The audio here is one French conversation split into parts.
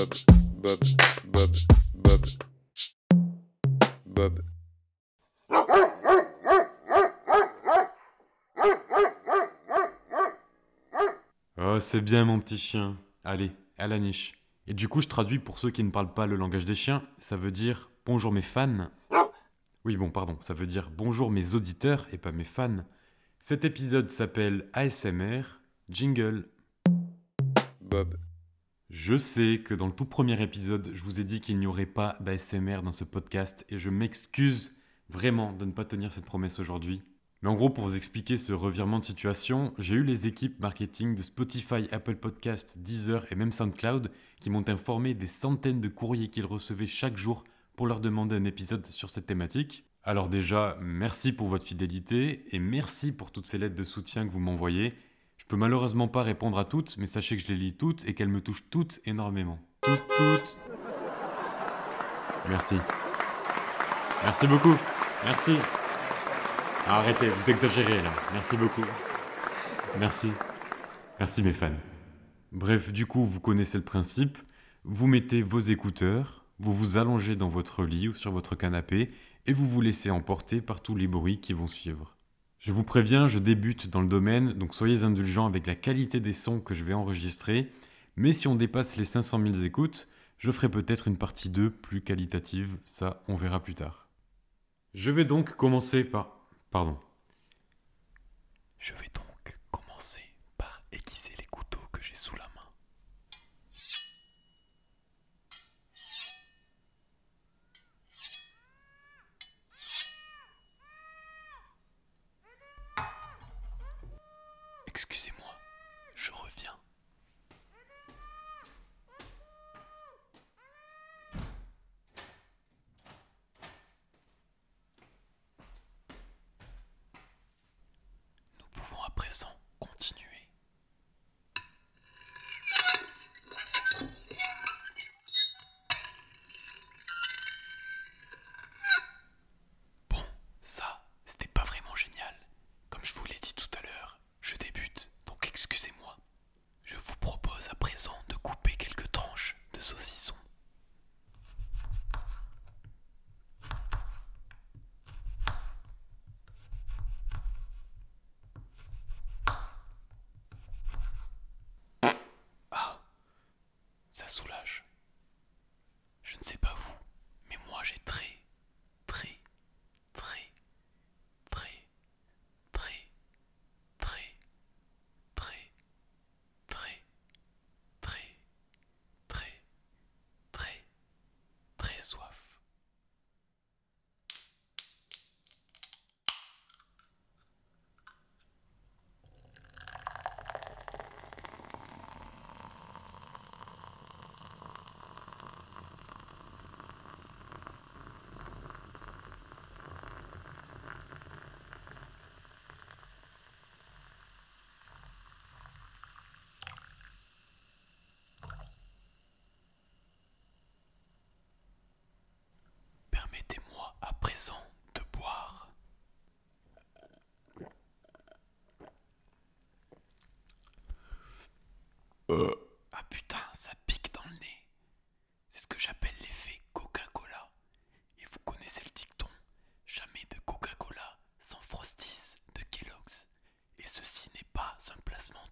Bob, Bob, Bob, Bob, Bob. Oh, c'est bien mon petit chien. Allez, à la niche. Et du coup, je traduis pour ceux qui ne parlent pas le langage des chiens, ça veut dire bonjour mes fans. Oui, bon, pardon, ça veut dire bonjour mes auditeurs et pas mes fans. Cet épisode s'appelle ASMR Jingle. Bob, Je sais que dans le tout premier épisode, je vous ai dit qu'il n'y aurait pas d'ASMR dans ce podcast et je m'excuse vraiment de ne pas tenir cette promesse aujourd'hui. Mais en gros, pour vous expliquer ce revirement de situation, j'ai eu les équipes marketing de Spotify, Apple Podcasts, Deezer et même SoundCloud qui m'ont informé des centaines de courriers qu'ils recevaient chaque jour pour leur demander un épisode sur cette thématique. Alors déjà, merci pour votre fidélité et merci pour toutes ces lettres de soutien que vous m'envoyez. Peux malheureusement pas répondre à toutes, mais sachez que je les lis toutes et qu'elles me touchent toutes énormément. Toutes, toutes. Merci. Merci beaucoup. Merci. Ah, arrêtez, vous exagérez là. Merci beaucoup. Merci. Merci mes fans. Bref, du coup, vous connaissez le principe. Vous mettez vos écouteurs, vous vous allongez dans votre lit ou sur votre canapé et vous vous laissez emporter par tous les bruits qui vont suivre. Je vous préviens, je débute dans le domaine, donc soyez indulgents avec la qualité des sons que je vais enregistrer, mais si on dépasse les 500 000 écoutes, je ferai peut-être une partie 2 plus qualitative, ça on verra plus tard. Je vais donc commencer par... Pardon. Je vais donc azul. Ah putain, ça pique dans le nez. C'est ce que j'appelle l'effet Coca-Cola. Et vous connaissez le dicton jamais de Coca-Cola sans Frosties de Kellogg's. Et ceci n'est pas un placement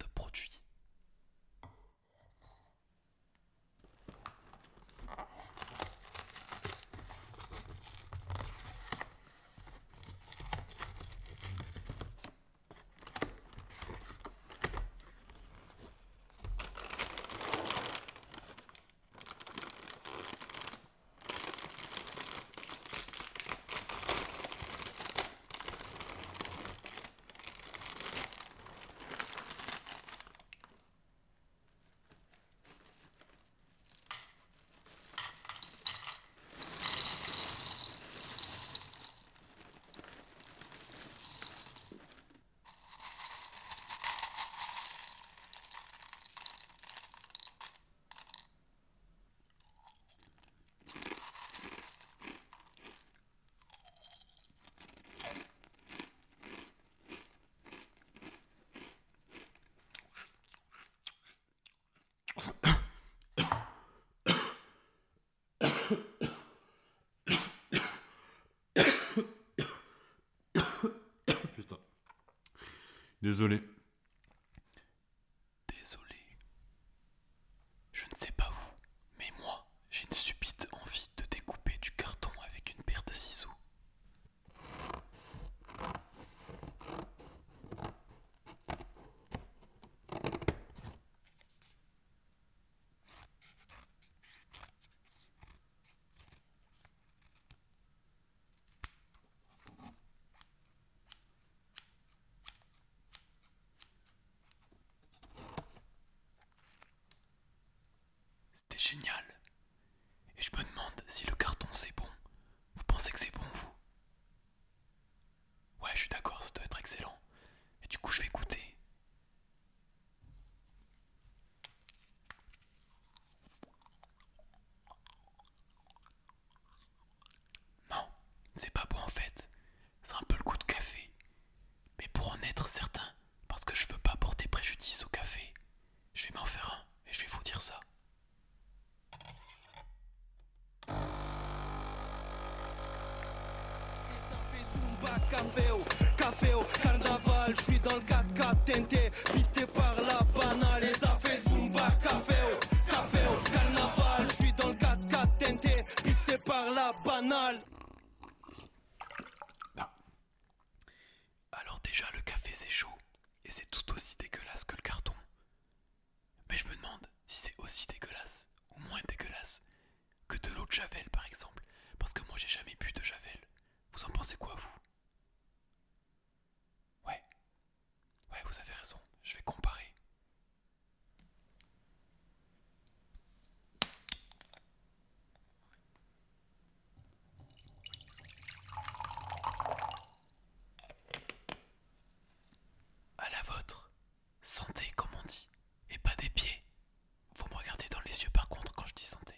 Désolé. Désolé. Je ne sais pas vous, mais moi, j'ai une subite envie de découper du carton avec une paire de ciseaux. C'était génial. Et je me demande si le carton c'est bon. Vous pensez que c'est bon, vous Ouais, je suis d'accord, ça doit être excellent. Et du coup, je vais goûter. Non, c'est pas bon en fait. C'est un peu le goût de café. Mais pour en être certain, parce que je veux pas porter préjudice au café, je vais m'en faire un et je vais vous dire ça. Ça fait Zumba, caféo, caféo, carnaval, je suis dans le 4x4 teinté, pisté par la banale. Et ça fait Zumba, caféo, caféo, carnaval, je suis dans le 4x4 teinté, pisté par la banale. Alors déjà le café c'est chaud et c'est tout aussi dégueulasse que le carton. Mais je me demande si c'est aussi dégueulasse ou moins dégueulasse que de l'eau de Javel par exemple. Parce que moi j'ai jamais bu de Javel. Vous en pensez quoi vous Ouais. Ouais vous avez raison. Je vais comparer. À la vôtre. Santé, comme on dit. Et pas des pieds. Faut me regarder dans les yeux par contre quand je dis santé.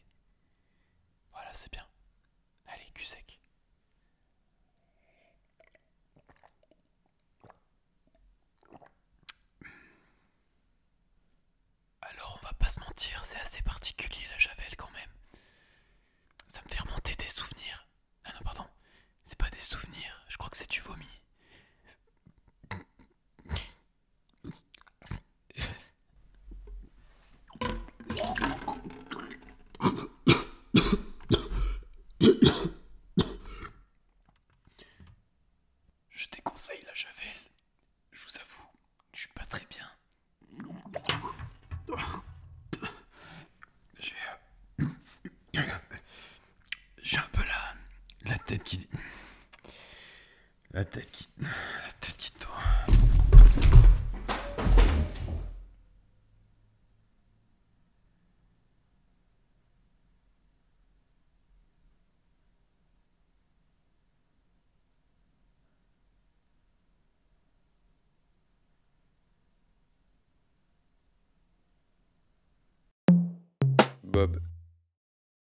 Voilà, c'est bien. Allez, cul sec. Alors, on va pas se mentir, c'est assez particulier la javel quand même. Ça me fait remonter des souvenirs. Ah non, pardon. C'est pas des souvenirs, je crois que c'est du vomi. Je déconseille la javel. Je vous avoue, je suis pas très bien. J'ai euh, j'ai un peu la la tête qui la tête qui. La tête qui tourne. Bob,